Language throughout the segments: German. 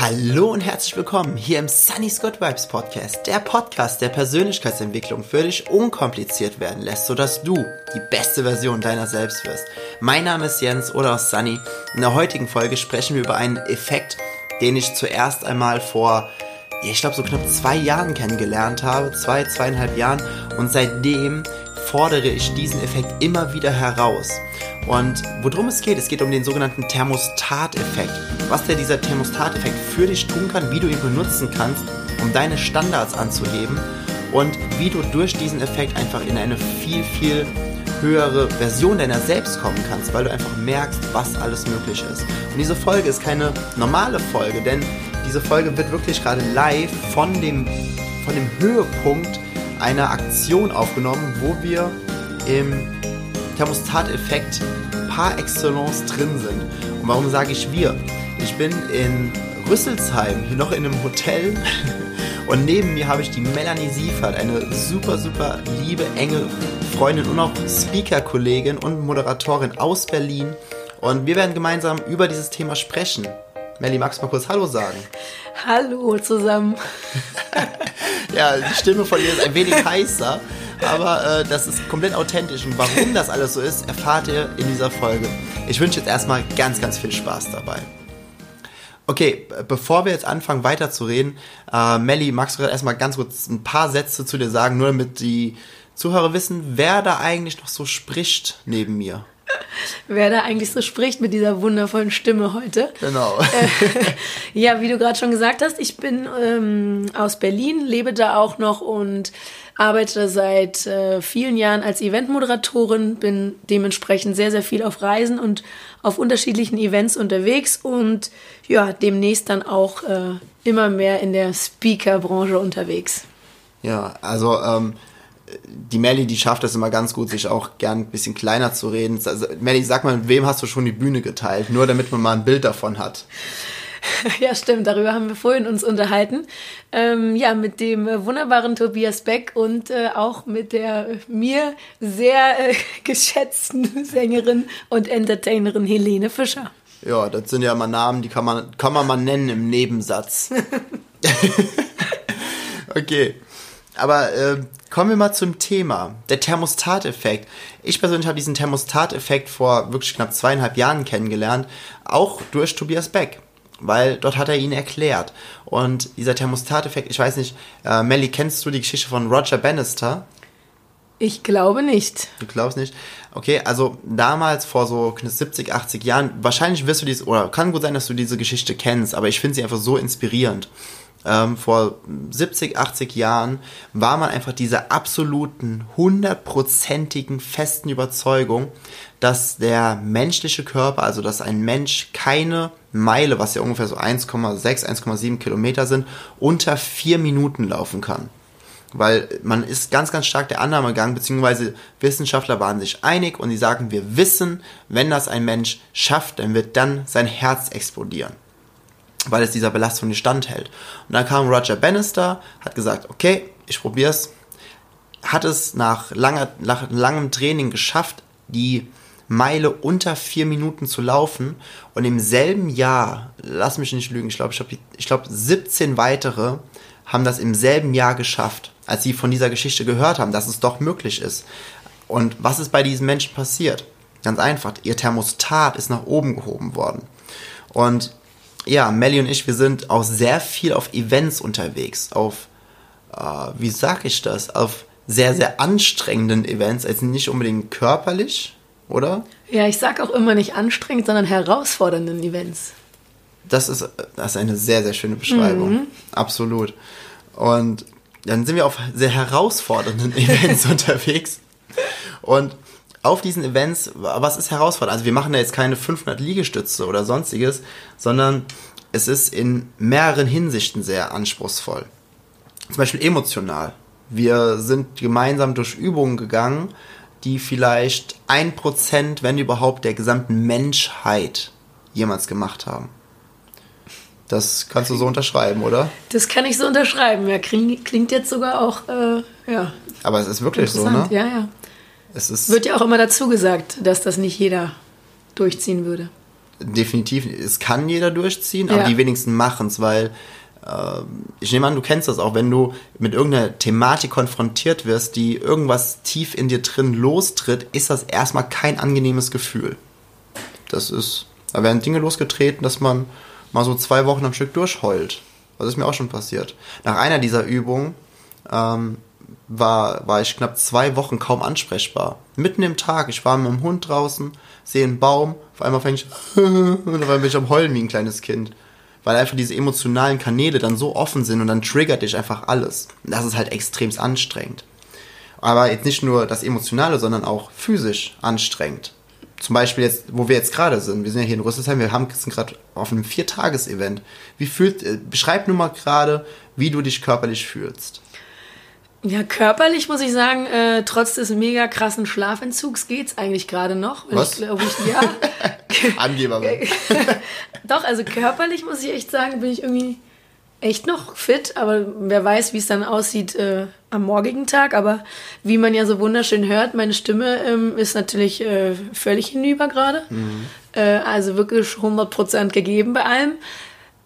Hallo und herzlich willkommen hier im Sunny Scott Vibes Podcast, der Podcast, der Persönlichkeitsentwicklung für dich unkompliziert werden lässt, sodass du die beste Version deiner selbst wirst. Mein Name ist Jens oder aus Sunny. In der heutigen Folge sprechen wir über einen Effekt, den ich zuerst einmal vor, ich glaube so knapp zwei Jahren kennengelernt habe, zwei, zweieinhalb Jahren und seitdem fordere ich diesen Effekt immer wieder heraus. Und worum es geht, es geht um den sogenannten Thermostat-Effekt. Was der dieser Thermostat-Effekt für dich tun kann, wie du ihn benutzen kannst, um deine Standards anzuheben und wie du durch diesen Effekt einfach in eine viel, viel höhere Version deiner selbst kommen kannst, weil du einfach merkst, was alles möglich ist. Und diese Folge ist keine normale Folge, denn diese Folge wird wirklich gerade live von dem, von dem Höhepunkt einer Aktion aufgenommen, wo wir im Thermostat-Effekt par excellence drin sind. Und warum sage ich wir? Ich bin in Rüsselsheim, hier noch in einem Hotel. Und neben mir habe ich die Melanie Siefert, eine super, super liebe, enge Freundin und auch Speaker-Kollegin und Moderatorin aus Berlin. Und wir werden gemeinsam über dieses Thema sprechen. Melly, magst du mal kurz Hallo sagen? Hallo zusammen. ja, die Stimme von ihr ist ein wenig heißer. Aber äh, das ist komplett authentisch. Und warum das alles so ist, erfahrt ihr in dieser Folge. Ich wünsche jetzt erstmal ganz, ganz viel Spaß dabei. Okay, bevor wir jetzt anfangen weiterzureden, äh, Melly, magst du erstmal ganz kurz ein paar Sätze zu dir sagen, nur damit die Zuhörer wissen, wer da eigentlich noch so spricht neben mir? Wer da eigentlich so spricht mit dieser wundervollen Stimme heute. Genau. Äh, ja, wie du gerade schon gesagt hast, ich bin ähm, aus Berlin, lebe da auch noch und arbeite seit äh, vielen Jahren als Eventmoderatorin, bin dementsprechend sehr, sehr viel auf Reisen und auf unterschiedlichen Events unterwegs und ja, demnächst dann auch äh, immer mehr in der Speaker-Branche unterwegs. Ja, also ähm, die Melly, die schafft es immer ganz gut, sich auch gern ein bisschen kleiner zu reden. Also, Melly, sag mal, mit wem hast du schon die Bühne geteilt? Nur damit man mal ein Bild davon hat. Ja, stimmt, darüber haben wir vorhin uns unterhalten. Ähm, ja, mit dem wunderbaren Tobias Beck und äh, auch mit der mir sehr äh, geschätzten Sängerin und Entertainerin Helene Fischer. Ja, das sind ja mal Namen, die kann man, kann man mal nennen im Nebensatz. okay. Aber äh, kommen wir mal zum Thema. Der Thermostateffekt. Ich persönlich habe diesen Thermostateffekt vor wirklich knapp zweieinhalb Jahren kennengelernt, auch durch Tobias Beck weil dort hat er ihn erklärt. Und dieser Thermostateffekt, ich weiß nicht, äh, Melly, kennst du die Geschichte von Roger Bannister? Ich glaube nicht. Du glaubst nicht? Okay, also damals vor so 70, 80 Jahren, wahrscheinlich wirst du dies, oder kann gut sein, dass du diese Geschichte kennst, aber ich finde sie einfach so inspirierend. Ähm, vor 70, 80 Jahren war man einfach dieser absoluten, hundertprozentigen, festen Überzeugung, dass der menschliche Körper, also dass ein Mensch keine Meile, was ja ungefähr so 1,6, 1,7 Kilometer sind, unter vier Minuten laufen kann. Weil man ist ganz, ganz stark der Annahme gegangen, beziehungsweise Wissenschaftler waren sich einig und die sagen, wir wissen, wenn das ein Mensch schafft, dann wird dann sein Herz explodieren. Weil es dieser Belastung nicht standhält. Und dann kam Roger Bannister, hat gesagt, okay, ich probier's. Hat es nach, langer, nach langem Training geschafft, die Meile unter vier Minuten zu laufen und im selben Jahr, lass mich nicht lügen, ich glaube, ich ich glaub, 17 weitere haben das im selben Jahr geschafft, als sie von dieser Geschichte gehört haben, dass es doch möglich ist. Und was ist bei diesen Menschen passiert? Ganz einfach, ihr Thermostat ist nach oben gehoben worden. Und ja, Melly und ich, wir sind auch sehr viel auf Events unterwegs, auf, äh, wie sag ich das, auf sehr, sehr anstrengenden Events, also nicht unbedingt körperlich, oder? Ja, ich sag auch immer nicht anstrengend, sondern herausfordernden Events. Das ist, das ist eine sehr, sehr schöne Beschreibung. Mhm. Absolut. Und dann sind wir auf sehr herausfordernden Events unterwegs. Und auf diesen Events, was ist herausfordernd? Also wir machen da jetzt keine 500 Liegestütze oder sonstiges, sondern es ist in mehreren Hinsichten sehr anspruchsvoll. Zum Beispiel emotional. Wir sind gemeinsam durch Übungen gegangen, die vielleicht ein Prozent, wenn überhaupt, der gesamten Menschheit jemals gemacht haben. Das kannst du so unterschreiben, oder? Das kann ich so unterschreiben. Ja, klingt jetzt sogar auch, äh, ja. Aber es ist wirklich so, ne? Ja, ja. Es ist Wird ja auch immer dazu gesagt, dass das nicht jeder durchziehen würde. definitiv, es kann jeder durchziehen, aber Ja. die wenigsten machen es, weil äh, ich nehme an, du kennst das auch, wenn du mit irgendeiner Thematik konfrontiert wirst, die irgendwas tief in dir drin lostritt, ist das erstmal kein angenehmes Gefühl. Das ist, da werden Dinge losgetreten, dass man mal so zwei Wochen am Stück durchheult. Das ist mir auch schon passiert. Nach einer dieser Übungen ähm, war, war ich knapp zwei Wochen kaum ansprechbar. Mitten im Tag, ich war mit dem Hund draußen, sehe einen Baum, auf einmal fange ich und auf einmal bin ich am Heulen wie ein kleines Kind. Weil einfach diese emotionalen Kanäle dann so offen sind und dann triggert dich einfach alles. Und das ist halt extremst anstrengend. Aber jetzt nicht nur das Emotionale, sondern auch physisch anstrengend. Zum Beispiel jetzt, wo wir jetzt gerade sind. Wir sind ja hier in Rüsselsheim, wir haben, sind gerade auf einem Viertages-Event. Wie fühlt, äh, beschreib nur mal gerade, wie du dich körperlich fühlst. Ja, körperlich muss ich sagen, äh, trotz des mega krassen Schlafentzugs geht's eigentlich gerade noch. Was? Ich glaube, ich, ja. Angeber. Doch, also körperlich muss ich echt sagen, bin ich irgendwie echt noch fit, aber wer weiß, wie es dann aussieht äh, am morgigen Tag. Aber wie man ja so wunderschön hört, meine Stimme ähm, ist natürlich äh, völlig hinüber gerade. Äh, also wirklich 100% gegeben bei allem.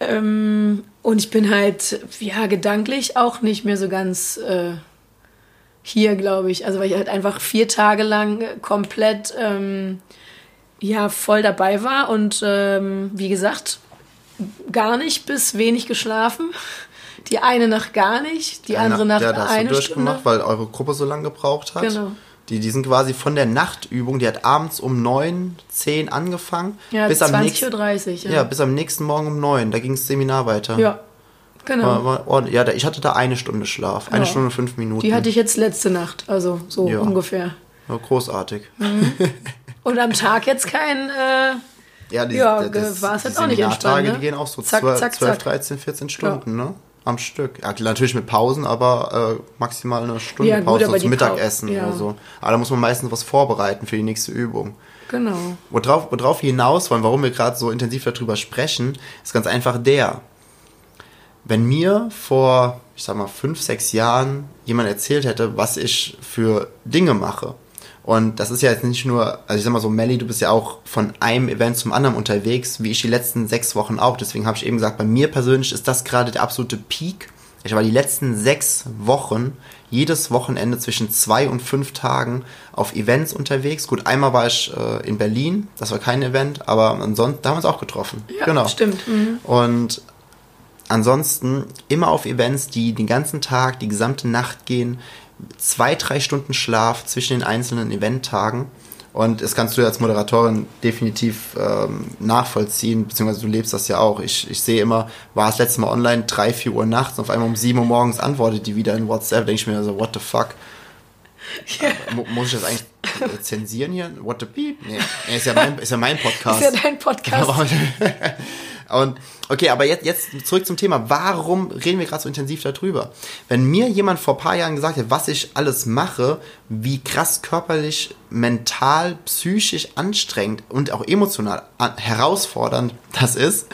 Ähm, und ich bin halt, ja, gedanklich auch nicht mehr so ganz äh, hier, glaube ich. Also weil ich halt einfach vier Tage lang komplett ähm, ja, voll dabei war und ähm, wie gesagt, gar nicht bis wenig geschlafen. Die eine Nacht gar nicht, die andere Nacht ja, das hast du eine durchgemacht, Stunde. weil eure Gruppe so lange gebraucht hat. Genau. Die, die sind quasi von der Nachtübung, die hat abends um 9, 10 angefangen. Ja, bis am nächsten, 20.30 Uhr. ja. Ja, bis am nächsten Morgen um 9. Da ging das Seminar weiter. ja. genau. War, war, ja, ich hatte da eine Stunde Schlaf. Eine Ja. Stunde und fünf Minuten. Die hatte ich jetzt letzte Nacht, also so Ja. ungefähr. ja, großartig. Und am Tag jetzt kein, äh, Ja, die, Ja, war es jetzt auch nicht entspannt, ne? die gehen auch so Zack, 12, zack, 12 zack. 13, 14 Stunden, ne? Am Stück. Ja, natürlich mit Pausen, aber äh, maximal eine Stunde Ja, Pause zum Mittagessen ja. oder so. Aber da muss man meistens was vorbereiten für die nächste Übung. genau. Worauf, worauf wir hinaus wollen, warum wir gerade so intensiv darüber sprechen, ist ganz einfach der. Wenn mir vor, ich sag mal, fünf, sechs Jahren jemand erzählt hätte, was ich für Dinge mache, und das ist ja jetzt nicht nur, also ich sag mal so, Melly, du bist ja auch von einem Event zum anderen unterwegs, wie ich die letzten sechs Wochen auch. Deswegen habe ich eben gesagt, bei mir persönlich ist das gerade der absolute Peak. Ich war die letzten sechs Wochen jedes Wochenende zwischen zwei und fünf Tagen auf Events unterwegs. Gut, einmal war ich äh, in Berlin, das war kein Event, aber ansonsten, da haben wir uns auch getroffen. Ja, genau. stimmt. Mhm. Und ansonsten immer auf Events, die den ganzen Tag, die gesamte Nacht gehen, zwei, drei Stunden Schlaf zwischen den einzelnen Eventtagen. Und das kannst du als Moderatorin definitiv ähm, nachvollziehen, beziehungsweise du lebst das ja auch. Ich, ich sehe immer, war das letzte Mal online, drei, vier Uhr nachts, und auf einmal um sieben Uhr morgens antwortet die wieder in WhatsApp. denke ich mir so, what the fuck? Äh, mu- muss ich das eigentlich äh, zensieren hier? What the beep? Nee, nee ist, ja mein, ist ja mein Podcast. Ist ja dein Podcast. Und okay, aber jetzt, jetzt zurück zum Thema. Warum reden wir gerade so intensiv darüber? Wenn mir jemand vor ein paar Jahren gesagt hat, was ich alles mache, wie krass körperlich, mental, psychisch anstrengend und auch emotional herausfordernd das ist,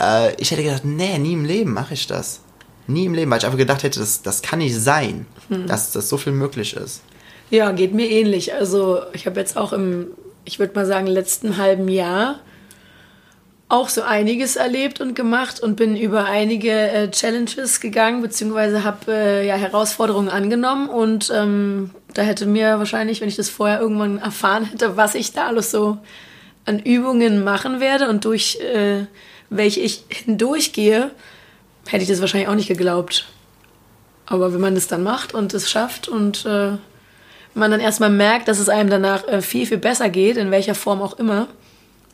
äh, ich hätte gedacht, nee, nie im Leben mache ich das. Nie im Leben, weil ich einfach gedacht hätte, das, das kann nicht sein, dass, dass so viel möglich ist. Ja, geht mir ähnlich. Also ich habe jetzt auch im, ich würde mal sagen, letzten halben Jahr auch so einiges erlebt und gemacht und bin über einige äh, Challenges gegangen, beziehungsweise habe äh, ja Herausforderungen angenommen und ähm, da hätte mir wahrscheinlich, wenn ich das vorher irgendwann erfahren hätte, was ich da alles so an Übungen machen werde und durch äh, welche ich hindurchgehe, hätte ich das wahrscheinlich auch nicht geglaubt. Aber wenn man das dann macht und es schafft und äh, man dann erstmal merkt, dass es einem danach äh, viel, viel besser geht, in welcher Form auch immer,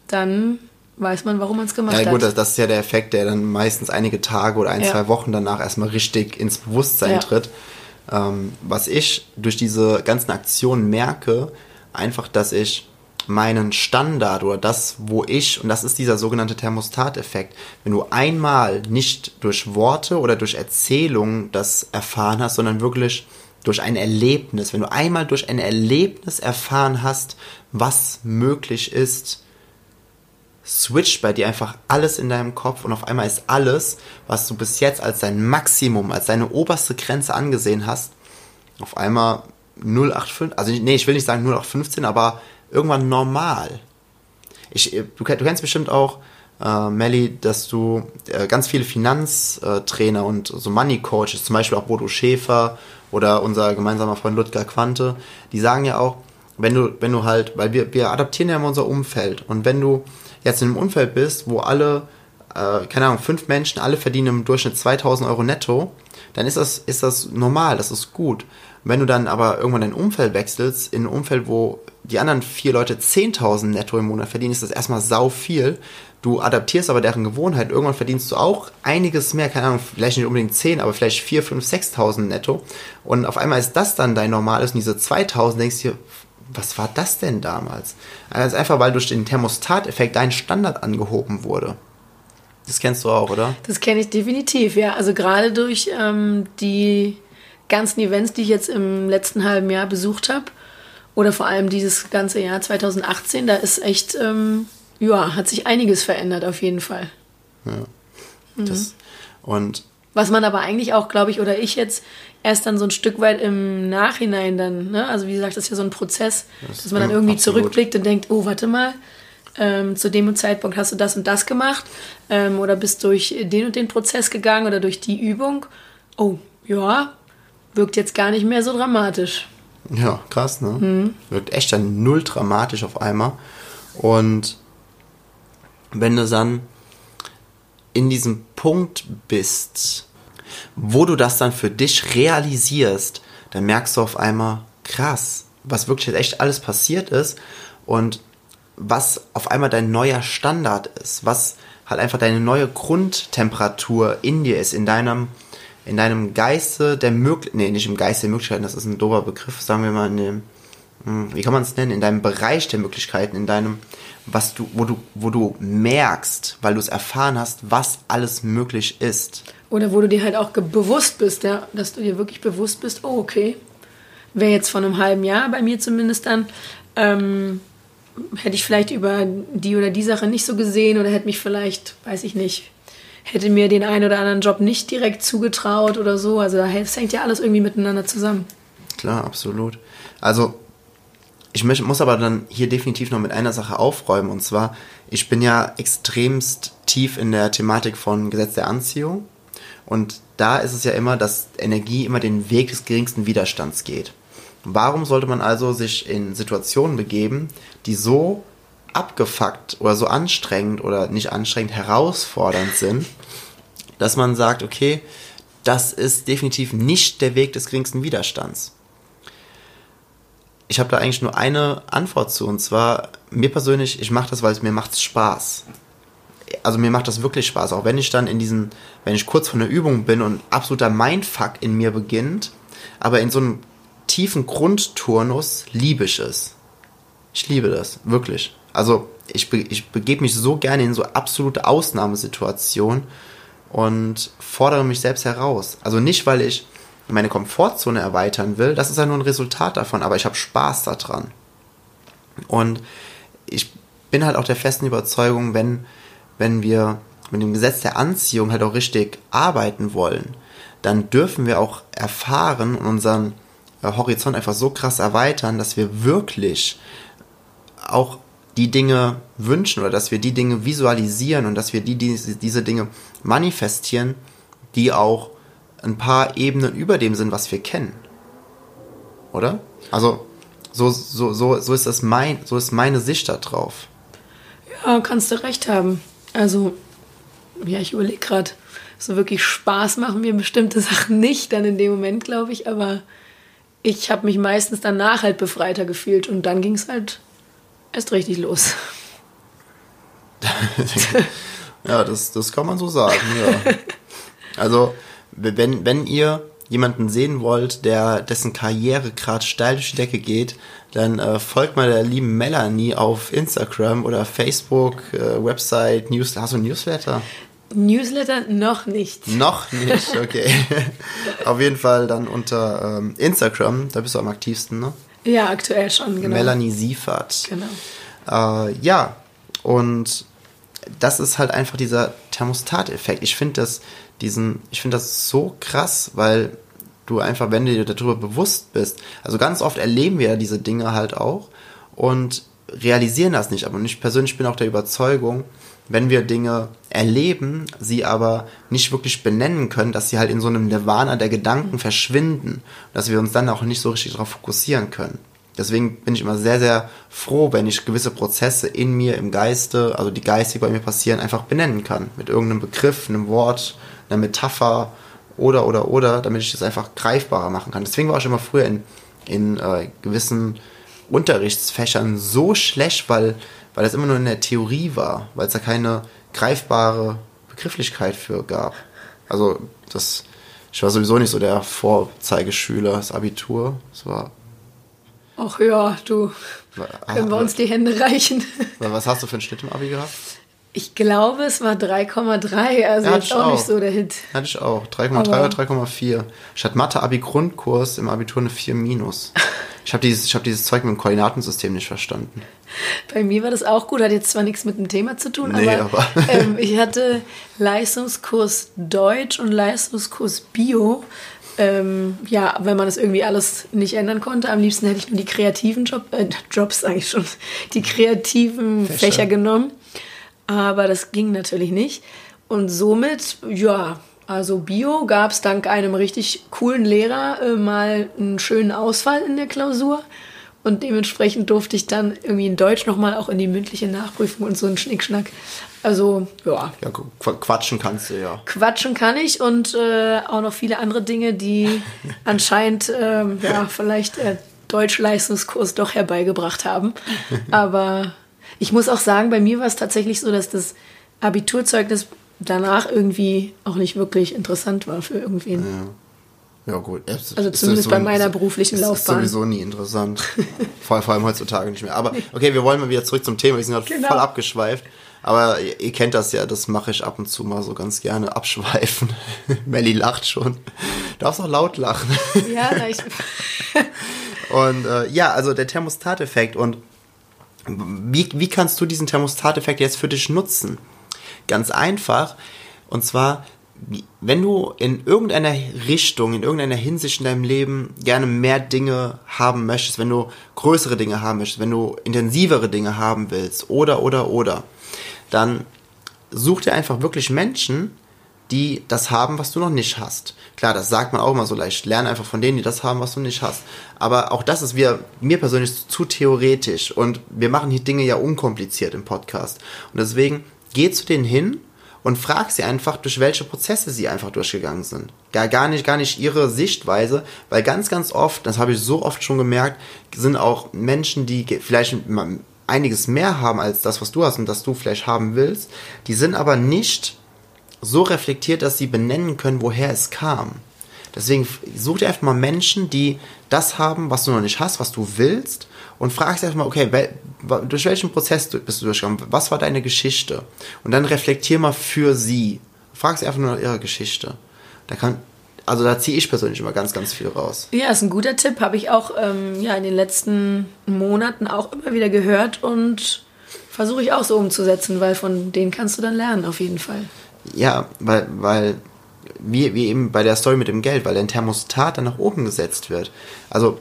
dann weiß man, warum man es gemacht Ja gut, hat. das, das ist ja der Effekt, der dann meistens einige Tage oder ein, Ja. zwei Wochen danach erstmal richtig ins Bewusstsein Ja. tritt. Ähm, was ich durch diese ganzen Aktionen merke, einfach, dass ich meinen Standard oder das, wo ich, und das ist dieser sogenannte Thermostateffekt, wenn du einmal nicht durch Worte oder durch Erzählungen das erfahren hast, sondern wirklich durch ein Erlebnis, wenn du einmal durch ein Erlebnis erfahren hast, was möglich ist, switcht bei dir einfach alles in deinem Kopf und auf einmal ist alles, was du bis jetzt als dein Maximum, als deine oberste Grenze angesehen hast, auf einmal 085, also nee, ich will nicht sagen 0815, aber irgendwann normal. ich, du, du kennst bestimmt auch, äh, Melly, dass du äh, ganz viele Finanztrainer und so Money Coaches, zum Beispiel auch Bodo Schäfer oder unser gemeinsamer Freund Ludger Quante, die sagen ja auch, wenn du, wenn du halt, weil wir, wir adaptieren ja immer unser Umfeld und wenn du jetzt in einem Umfeld bist, wo alle, äh, keine Ahnung, fünf Menschen, alle verdienen im Durchschnitt 2000 Euro netto, dann ist das, ist das normal, das ist gut. Wenn du dann aber irgendwann dein Umfeld wechselst, in ein Umfeld, wo die anderen vier Leute 10.000 netto im Monat verdienen, ist das erstmal sau viel. Du adaptierst aber deren Gewohnheit. Irgendwann verdienst du auch einiges mehr, keine Ahnung, vielleicht nicht unbedingt 10, aber vielleicht 4, 5, 6.000 netto. Und auf einmal ist das dann dein Normales und diese 2.000 denkst du dir, was war das denn damals? Also einfach, weil durch den Thermostateffekt dein Standard angehoben wurde. Das kennst du auch, oder? Das kenne ich definitiv, ja. Also gerade durch ähm, die ganzen Events, die ich jetzt im letzten halben Jahr besucht habe, oder vor allem dieses ganze Jahr 2018, da ist echt, ähm, ja, hat sich einiges verändert auf jeden Fall. Ja. Das, mhm. Und was man aber eigentlich auch, glaube ich, oder ich jetzt erst dann so ein Stück weit im Nachhinein dann, ne? also wie gesagt, das ist ja so ein Prozess, das dass man dann irgendwie absolut. zurückblickt und denkt, oh, warte mal, ähm, zu dem Zeitpunkt hast du das und das gemacht ähm, oder bist durch den und den Prozess gegangen oder durch die Übung. Oh, ja, wirkt jetzt gar nicht mehr so dramatisch. Ja, krass, ne? Mhm. Wirkt echt dann null dramatisch auf einmal. Und wenn du dann in diesem Punkt bist, wo du das dann für dich realisierst, dann merkst du auf einmal, krass, was wirklich echt alles passiert ist und was auf einmal dein neuer Standard ist, was halt einfach deine neue Grundtemperatur in dir ist, in deinem in deinem Geiste der Möglichkeiten, nee, nicht im Geiste der Möglichkeiten, das ist ein dober Begriff, sagen wir mal in dem, wie kann man es nennen, in deinem Bereich der Möglichkeiten, in deinem, was du, wo du, wo du merkst, weil du es erfahren hast, was alles möglich ist. Oder wo du dir halt auch bewusst bist, ja, dass du dir wirklich bewusst bist, oh, okay, wäre jetzt vor einem halben Jahr bei mir zumindest dann, ähm, hätte ich vielleicht über die oder die Sache nicht so gesehen oder hätte mich vielleicht, weiß ich nicht, hätte mir den einen oder anderen Job nicht direkt zugetraut oder so. Also es hängt ja alles irgendwie miteinander zusammen. Klar, absolut. Also ich muss aber dann hier definitiv noch mit einer Sache aufräumen und zwar, ich bin ja extremst tief in der Thematik von Gesetz der Anziehung und da ist es ja immer, dass Energie immer den Weg des geringsten Widerstands geht. Warum sollte man also sich in Situationen begeben, die so abgefuckt oder so anstrengend oder nicht anstrengend herausfordernd sind, dass man sagt, okay, das ist definitiv nicht der Weg des geringsten Widerstands. Ich habe da eigentlich nur eine Antwort zu und zwar mir persönlich, ich mache das, weil es mir macht Spaß. Also mir macht das wirklich Spaß, auch wenn ich dann in diesen, wenn ich kurz vor einer Übung bin und absoluter Mindfuck in mir beginnt, aber in so einem tiefen Grundturnus liebe ich es. Ich liebe das, wirklich. Also ich, be ich begebe mich so gerne in so absolute Ausnahmesituationen und fordere mich selbst heraus. Also nicht, weil ich meine Komfortzone erweitern will, das ist ja nur ein Resultat davon, aber ich habe Spaß daran. Und ich bin halt auch der festen Überzeugung, wenn, wenn wir mit dem Gesetz der Anziehung halt auch richtig arbeiten wollen, dann dürfen wir auch erfahren und unseren äh, Horizont einfach so krass erweitern, dass wir wirklich auch die Dinge wünschen oder dass wir die Dinge visualisieren und dass wir die, die, diese Dinge manifestieren, die auch ein paar Ebenen über dem sind, was wir kennen. Oder? Also, so, so, so, so ist das mein, so ist meine Sicht da drauf. Ja, kannst du recht haben. Also, ja, ich überlege gerade, so wirklich Spaß machen mir bestimmte Sachen nicht dann in dem Moment, glaube ich, aber ich habe mich meistens danach halt befreiter gefühlt und dann ging es halt erst richtig los. ja, das, das kann man so sagen, ja. Also, wenn, wenn ihr jemanden sehen wollt, der dessen Karriere gerade steil durch die Decke geht, dann äh, folgt mal der lieben Melanie auf Instagram oder Facebook, äh, Website, News. Hast du Newsletter? Newsletter noch nicht. Noch nicht, okay. auf jeden Fall dann unter ähm, Instagram, da bist du am aktivsten, ne? Ja, aktuell schon, genau. Melanie Siefert. Genau. Äh, ja, und das ist halt einfach dieser Thermostateffekt. Ich finde das, diesen, ich finde das so krass, weil du einfach, wenn du dir darüber bewusst bist, also ganz oft erleben wir ja diese Dinge halt auch und realisieren das nicht. Aber ich persönlich bin auch der Überzeugung, wenn wir Dinge erleben, sie aber nicht wirklich benennen können, dass sie halt in so einem Nirvana der Gedanken verschwinden, dass wir uns dann auch nicht so richtig darauf fokussieren können. Deswegen bin ich immer sehr, sehr froh, wenn ich gewisse Prozesse in mir, im Geiste, also die geistig bei mir passieren, einfach benennen kann. Mit irgendeinem Begriff, einem Wort, einer Metapher oder, oder, oder, damit ich das einfach greifbarer machen kann. Deswegen war ich immer früher in, in äh, gewissen Unterrichtsfächern so schlecht, weil, weil das immer nur in der Theorie war, weil es da keine greifbare Begrifflichkeit für gab. Also das, ich war sowieso nicht so der Vorzeigeschüler, das Abitur. Das war Ach ja, du. Können wir uns die Hände reichen. Was hast du für einen Schnitt im Abi gehabt? Ich glaube, es war 3,3, also ja, jetzt auch, auch, nicht so der Hit. Hatte ich auch. 3,3 oder 3,4. Ich hatte Mathe-Abi-Grundkurs im Abitur eine 4 minus. Ich habe dieses, hab dieses Zeug mit dem Koordinatensystem nicht verstanden. Bei mir war das auch gut, hat jetzt zwar nichts mit dem Thema zu tun, nee, aber, aber ähm, ich hatte Leistungskurs Deutsch und Leistungskurs Bio ähm, ja, wenn man das irgendwie alles nicht ändern konnte, am liebsten hätte ich nur die kreativen Job, äh, Jobs eigentlich schon, die kreativen Fächer. Fächer genommen. Aber das ging natürlich nicht. Und somit, ja, also Bio gab es dank einem richtig coolen Lehrer äh, mal einen schönen Ausfall in der Klausur. Und dementsprechend durfte ich dann irgendwie in Deutsch nochmal auch in die mündliche Nachprüfung und so einen Schnickschnack. Also, ja. Ja, quatschen kannst du ja. Quatschen kann ich und äh, auch noch viele andere Dinge, die anscheinend, äh, ja, vielleicht der Deutschleistungskurs doch herbeigebracht haben. Aber ich muss auch sagen, bei mir war es tatsächlich so, dass das Abiturzeugnis danach irgendwie auch nicht wirklich interessant war für irgendwen. Ja. Ja, gut. Es, also zumindest bei meiner beruflichen Laufbahn. Ist sowieso nie interessant. vor, vor allem heutzutage nicht mehr. Aber okay, wir wollen mal wieder zurück zum Thema. Wir sind gerade genau. voll abgeschweift. Aber ihr, ihr, kennt das ja, das mache ich ab und zu mal so ganz gerne. Abschweifen. Melly lacht schon. Du darfst auch laut lachen. Ja, ich. und äh, ja, also der Thermostateffekt. Und wie, wie kannst du diesen Thermostateffekt jetzt für dich nutzen? Ganz einfach. Und zwar, wenn du in irgendeiner Richtung, in irgendeiner Hinsicht in deinem Leben gerne mehr Dinge haben möchtest, wenn du größere Dinge haben möchtest, wenn du intensivere Dinge haben willst, oder, oder, oder, dann such dir einfach wirklich Menschen, die das haben, was du noch nicht hast. Klar, das sagt man auch immer so leicht. Lerne einfach von denen, die das haben, was du nicht hast. Aber auch das ist wir, mir persönlich zu theoretisch. Und wir machen hier Dinge ja unkompliziert im Podcast. Und deswegen geh zu denen hin und frag sie einfach, durch welche Prozesse sie einfach durchgegangen sind. Gar, gar nicht, gar nicht ihre Sichtweise, weil ganz, ganz oft, das habe ich so oft schon gemerkt, sind auch Menschen, die vielleicht einiges mehr haben als das, was du hast und das du vielleicht haben willst, die sind aber nicht so reflektiert, dass sie benennen können, woher es kam. Deswegen such dir einfach mal Menschen, die das haben, was du noch nicht hast, was du willst und fragst einfach mal, okay, wel, durch welchen Prozess bist du durchgegangen? Was war deine Geschichte? Und dann reflektier mal für sie. Frag sie einfach nur nach ihrer Geschichte. Da kann, also da ziehe ich persönlich immer ganz, ganz viel raus. Ja, ist ein guter Tipp. Habe ich auch ähm, ja, in den letzten Monaten auch immer wieder gehört und versuche ich auch so umzusetzen, weil von denen kannst du dann lernen, auf jeden Fall. Ja, weil, weil wie, wie eben bei der Story mit dem Geld, weil dein Thermostat dann nach oben gesetzt wird. Also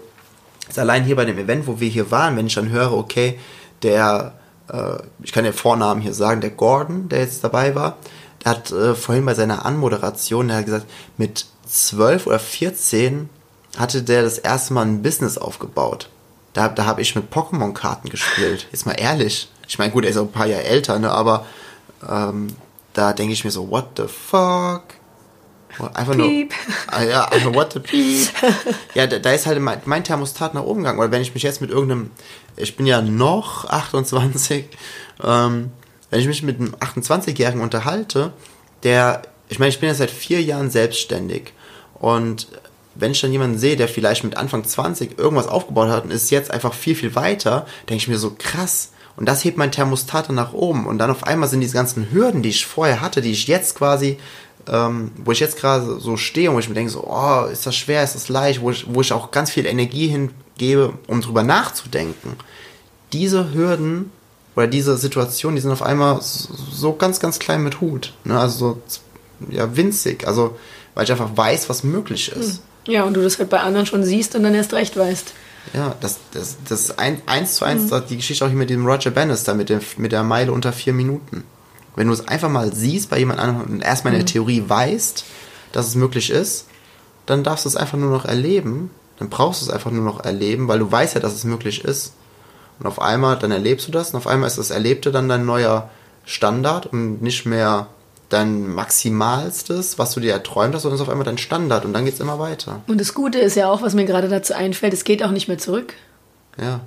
allein hier bei dem Event, wo wir hier waren, wenn ich dann höre, okay, der, äh, ich kann den Vornamen hier sagen, der Gordon, der jetzt dabei war, der hat äh, vorhin bei seiner Anmoderation, der hat gesagt, mit 12 oder 14 hatte der das erste Mal ein Business aufgebaut. Da, da habe ich mit Pokémon-Karten gespielt. Jetzt mal ehrlich. Ich meine, gut, er ist auch ein paar Jahre älter, ne, aber ähm, da denke ich mir so, what the fuck? Einfach Piep. nur. Ah, ja, also what the Piep. Ja, da, da ist halt mein, mein, Thermostat nach oben gegangen. Oder wenn ich mich jetzt mit irgendeinem, ich bin ja noch 28, ähm, wenn ich mich mit einem 28-Jährigen unterhalte, der, ich meine, ich bin ja seit vier Jahren selbstständig. Und wenn ich dann jemanden sehe, der vielleicht mit Anfang 20 irgendwas aufgebaut hat und ist jetzt einfach viel, viel weiter, denke ich mir so, krass. Und das hebt mein Thermostat dann nach oben. Und dann auf einmal sind diese ganzen Hürden, die ich vorher hatte, die ich jetzt quasi ähm, wo ich jetzt gerade so stehe und wo ich mir denke, so, oh, ist das schwer, ist das leicht, wo ich, wo ich auch ganz viel Energie hingebe, um drüber nachzudenken. Diese Hürden oder diese Situationen, die sind auf einmal so ganz, ganz klein mit Hut. Ne? Also so, ja, winzig. Also, weil ich einfach weiß, was möglich ist. Hm. Ja, und du das halt bei anderen schon siehst und dann erst recht weißt. Ja, das, das, das ist ein, eins zu eins mhm. die Geschichte auch hier mit dem Roger Bannister, mit, dem, mit der Meile unter vier Minuten. Wenn du es einfach mal siehst bei jemand anderem und erstmal in der mhm. Theorie weißt, dass es möglich ist, dann darfst du es einfach nur noch erleben. Dann brauchst du es einfach nur noch erleben, weil du weißt ja, dass es möglich ist. Und auf einmal, dann erlebst du das und auf einmal ist das Erlebte dann dein neuer Standard und nicht mehr dein Maximalstes, was du dir erträumt hast, sondern ist auf einmal dein Standard und dann geht es immer weiter. Und das Gute ist ja auch, was mir gerade dazu einfällt, es geht auch nicht mehr zurück. Ja.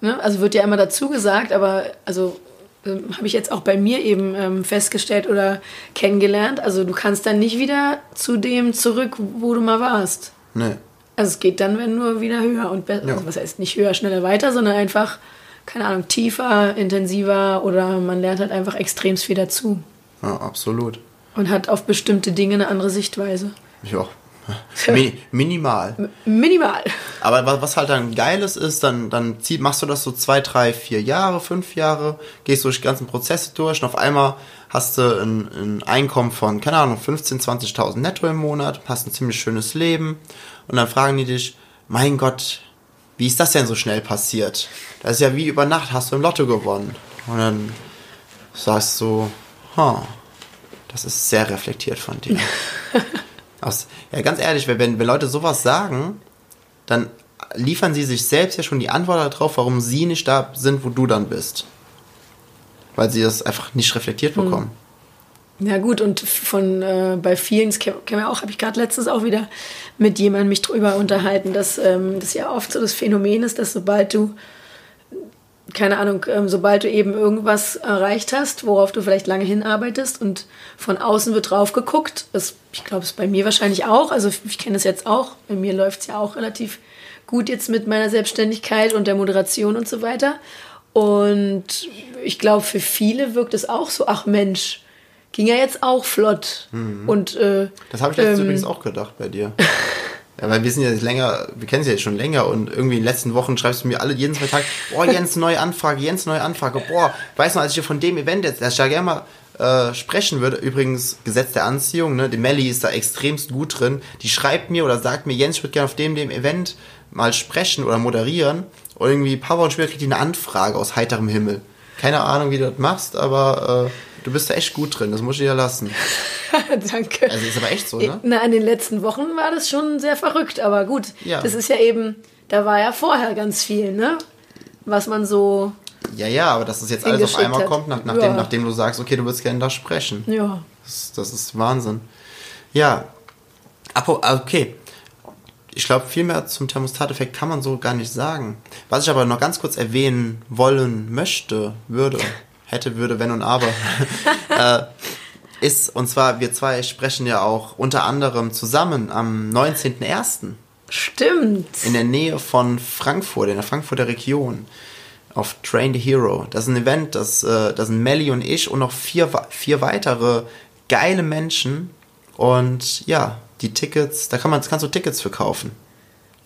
Ne? Also wird ja immer dazu gesagt, aber also ähm, habe ich jetzt auch bei mir eben ähm, festgestellt oder kennengelernt. Also du kannst dann nicht wieder zu dem zurück, wo du mal warst. Nee. Also es geht dann, wenn nur wieder höher und besser. Ja. Also was heißt nicht höher, schneller, weiter, sondern einfach, keine Ahnung, tiefer, intensiver oder man lernt halt einfach extremst viel dazu. Ja, absolut. Und hat auf bestimmte Dinge eine andere Sichtweise. Ja. Mi minimal. minimal. Aber was halt dann geiles ist, dann, dann zieh, machst du das so zwei, drei, vier Jahre, fünf Jahre, gehst durch die ganzen Prozesse durch und auf einmal hast du ein, ein Einkommen von, keine Ahnung, 15.000, 20.000 netto im Monat, hast ein ziemlich schönes Leben und dann fragen die dich, mein Gott, wie ist das denn so schnell passiert? Das ist ja wie über Nacht hast du im Lotto gewonnen. Und dann sagst du, ha, das ist sehr reflektiert von dir. Aus, ja, ganz ehrlich, wenn, wenn Leute sowas sagen, dann liefern sie sich selbst ja schon die Antwort darauf, warum sie nicht da sind, wo du dann bist. Weil sie das einfach nicht reflektiert hm. bekommen. Ja gut, und von äh, bei vielen, das kennen wir auch, habe ich gerade letztens auch wieder mit jemandem mich drüber unterhalten, dass ähm, das ja oft so das Phänomen ist, dass sobald du keine Ahnung, ähm, sobald du eben irgendwas erreicht hast, worauf du vielleicht lange hinarbeitest und von außen wird drauf geguckt, das, ich glaube, es bei mir wahrscheinlich auch, also ich kenne es jetzt auch, bei mir läuft es ja auch relativ gut jetzt mit meiner Selbstständigkeit und der Moderation und so weiter. Und ich glaube, für viele wirkt es auch so, ach Mensch, ging ja jetzt auch flott. Mhm. Und, äh, das habe ich jetzt ähm, übrigens auch gedacht bei dir. Ja, weil wir sind ja jetzt länger, wir kennen sie ja jetzt schon länger und irgendwie in den letzten Wochen schreibst du mir alle jeden zwei Tage, boah, Jens, neue Anfrage, Jens, neue Anfrage, boah, weißt du, als ich hier von dem Event jetzt, dass ich da gerne mal äh, sprechen würde, übrigens Gesetz der Anziehung, ne, die Melli ist da extremst gut drin, die schreibt mir oder sagt mir, Jens, ich würde gerne auf dem, dem Event mal sprechen oder moderieren und irgendwie ein paar Wochen später kriegt die eine Anfrage aus heiterem Himmel. Keine Ahnung, wie du das machst, aber äh, du bist da echt gut drin, das muss ich dir lassen. Danke. Also ist aber echt so, ne? Na, in den letzten Wochen war das schon sehr verrückt, aber gut. Ja. Das ist ja eben, da war ja vorher ganz viel, ne? Was man so. Ja, ja, aber dass das jetzt alles auf einmal hat. kommt, nach, nachdem, ja. nachdem du sagst, okay, du willst gerne da sprechen. Ja. Das, das ist Wahnsinn. Ja. Okay. Ich glaube, viel mehr zum Thermostateffekt kann man so gar nicht sagen. Was ich aber noch ganz kurz erwähnen wollen möchte, würde, hätte, würde, wenn und aber, äh, ist, und zwar wir zwei sprechen ja auch unter anderem zusammen am 19.01. Stimmt. In der Nähe von Frankfurt, in der Frankfurter Region. Auf Train the Hero. Das ist ein Event, das, äh, das sind Melly und ich und noch vier, vier weitere geile Menschen. Und ja, die Tickets, da kann man, kannst du Tickets verkaufen.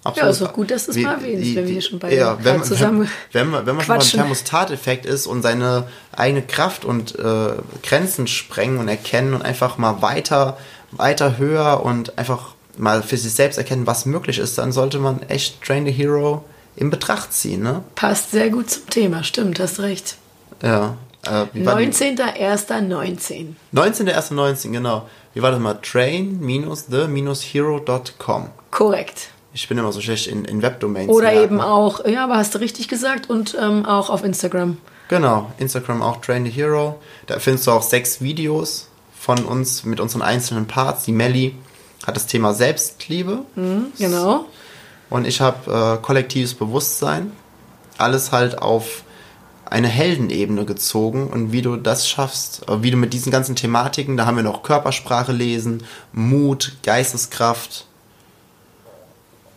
Absolut. Ja, ist auch gut, dass du es mal erwähnst, wenn wir schon bei ja, wenn, zusammen wenn, wenn, wenn man schon beim Thermostateffekt ist und seine eigene Kraft und äh, Grenzen sprengen und erkennen und einfach mal weiter, weiter höher und einfach mal für sich selbst erkennen, was möglich ist, dann sollte man echt Train the Hero in Betracht ziehen. Ne? Passt sehr gut zum Thema, stimmt, hast recht. Ja. Äh, 19.01.19. 19.01.19, genau. Wie war das mal? Train-the-hero.com. Korrekt. Ich bin immer so schlecht in, in Webdomains. Oder merken. eben auch, ja, aber hast du richtig gesagt und ähm, auch auf Instagram. Genau, Instagram auch Train the Hero. Da findest du auch sechs Videos von uns mit unseren einzelnen Parts. Die Melli hat das Thema Selbstliebe. Mhm, genau. Und ich habe äh, kollektives Bewusstsein. Alles halt auf eine Heldenebene gezogen und wie du das schaffst, äh, wie du mit diesen ganzen Thematiken, da haben wir noch Körpersprache lesen, Mut, Geisteskraft,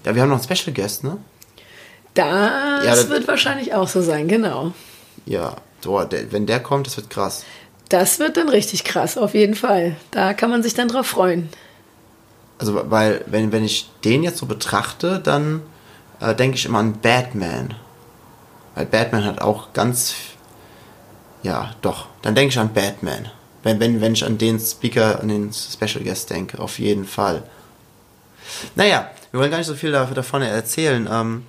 ja, wir haben noch einen Special Guest, ne? Das, ja, das wird wahrscheinlich auch so sein, genau. Ja, so, der, wenn der kommt, das wird krass. Das wird dann richtig krass, auf jeden Fall. Da kann man sich dann drauf freuen. Also, weil, wenn, wenn ich den jetzt so betrachte, dann äh, denke ich immer an Batman. Weil Batman hat auch ganz. Ja, doch. Dann denke ich an Batman. Wenn, wenn, wenn ich an den Speaker, an den Special Guest denke, auf jeden Fall. Naja, wir wollen gar nicht so viel davon erzählen. Ähm,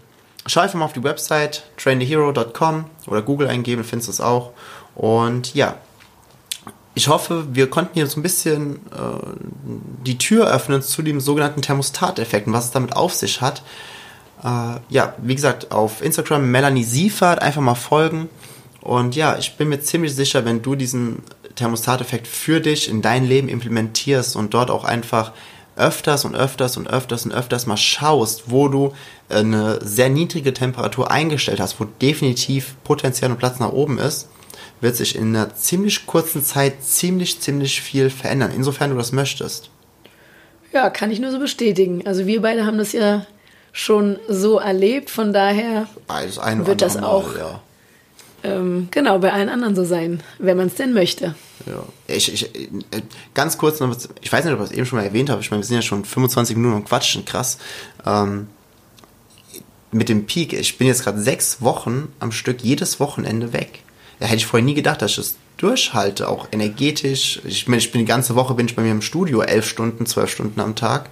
schau einfach mal auf die Website trainthehero.com oder Google eingeben, findest du es auch. Und ja, ich hoffe, wir konnten hier so ein bisschen äh, die Tür öffnen zu dem sogenannten Thermostateffekt und was es damit auf sich hat. Äh, ja, wie gesagt, auf Instagram Melanie Siefert einfach mal folgen. Und ja, ich bin mir ziemlich sicher, wenn du diesen Thermostateffekt für dich in dein Leben implementierst und dort auch einfach öfters und öfters und öfters und öfters mal schaust, wo du eine sehr niedrige Temperatur eingestellt hast, wo definitiv Potenzial und Platz nach oben ist, wird sich in einer ziemlich kurzen Zeit ziemlich, ziemlich viel verändern, insofern du das möchtest. Ja, kann ich nur so bestätigen. Also wir beide haben das ja schon so erlebt, von daher ein wird das Mal, auch ja. Ähm, genau bei allen anderen so sein, wenn man es denn möchte. Ja. Ich, ich, äh, ganz kurz noch, ich weiß nicht, ob ich das eben schon mal erwähnt habe, ich meine, wir sind ja schon 25 Minuten am Quatschen, krass. Ähm, mit dem Peak, ich bin jetzt gerade sechs Wochen am Stück jedes Wochenende weg. Da hätte ich vorher nie gedacht, dass ich das durchhalte, auch energetisch. Ich meine, ich bin die ganze Woche bin ich bei mir im Studio, elf Stunden, zwölf Stunden am Tag.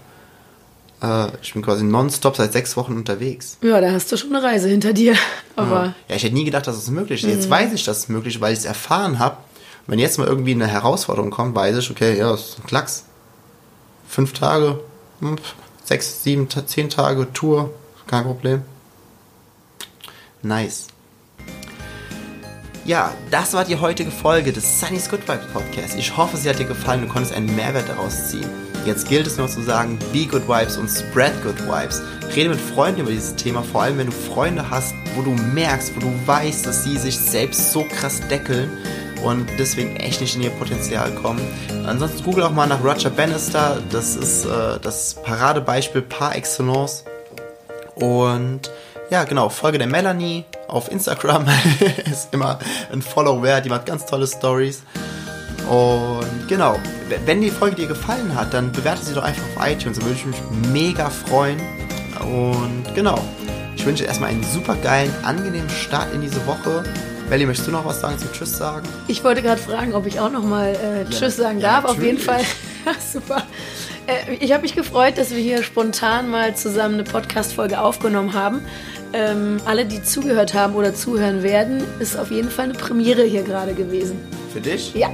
Äh, ich bin quasi nonstop seit sechs Wochen unterwegs. Ja, da hast du schon eine Reise hinter dir. Aber Ja. ja, ich hätte nie gedacht, dass es möglich ist. Jetzt weiß ich, dass es möglich ist, weil ich es erfahren habe. Wenn jetzt mal irgendwie eine Herausforderung kommt, weiß ich, okay, ja, das ist ein Klacks. Fünf Tage, hm, sechs, sieben, zehn Tage Tour, kein Problem. Nice. Ja, das war die heutige Folge des Sunny's Good Vibes Podcast. Ich hoffe, sie hat dir gefallen und du konntest einen Mehrwert daraus ziehen. Jetzt gilt es nur zu sagen, be good vibes und spread good vibes. Rede mit Freunden über dieses Thema, vor allem wenn du Freunde hast, wo du merkst, wo du weißt, dass sie sich selbst so krass deckeln und deswegen echt nicht in ihr Potenzial kommen. Ansonsten google auch mal nach Roger Bannister, das ist äh, das Paradebeispiel par excellence. Und ja, genau, Folge der Melanie auf Instagram ist immer ein Follow wert, die macht ganz tolle Stories. Und genau, wenn die Folge dir gefallen hat, dann bewerte sie doch einfach auf iTunes, da würde ich mich mega freuen. Und genau, ich wünsche dir erstmal einen super geilen, angenehmen Start in diese Woche. Melly, möchtest du noch was sagen zum Tschüss sagen? ich wollte gerade fragen, ob ich auch noch mal äh, Tschüss sagen ja, darf. Auf jeden Fall. natürlich. Super. Äh, ich habe mich gefreut, dass wir hier spontan mal zusammen eine Podcast-Folge aufgenommen haben. Ähm, alle, die zugehört haben oder zuhören werden, ist auf jeden Fall eine Premiere hier gerade gewesen. Für dich? Ja,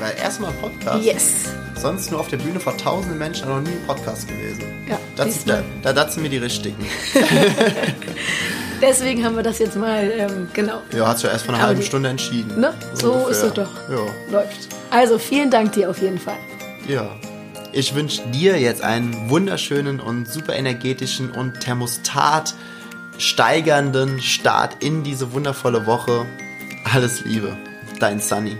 Weil erstmal Podcast. yes. Sonst nur auf der Bühne vor tausenden Menschen, noch nie im Podcast gewesen. Ja, Das, da, du. da, sind mir die richtigen. Deswegen haben wir das jetzt mal, ähm, genau, Ja, hat sich ja erst vor einer Aber halben die- Stunde entschieden. ne? So ist es doch. Ja. Läuft. Also vielen Dank dir auf jeden Fall. Ja. Ich wünsche dir jetzt einen wunderschönen und super energetischen und Thermostat steigernden Start in diese wundervolle Woche. Alles Liebe. Dein Sunny.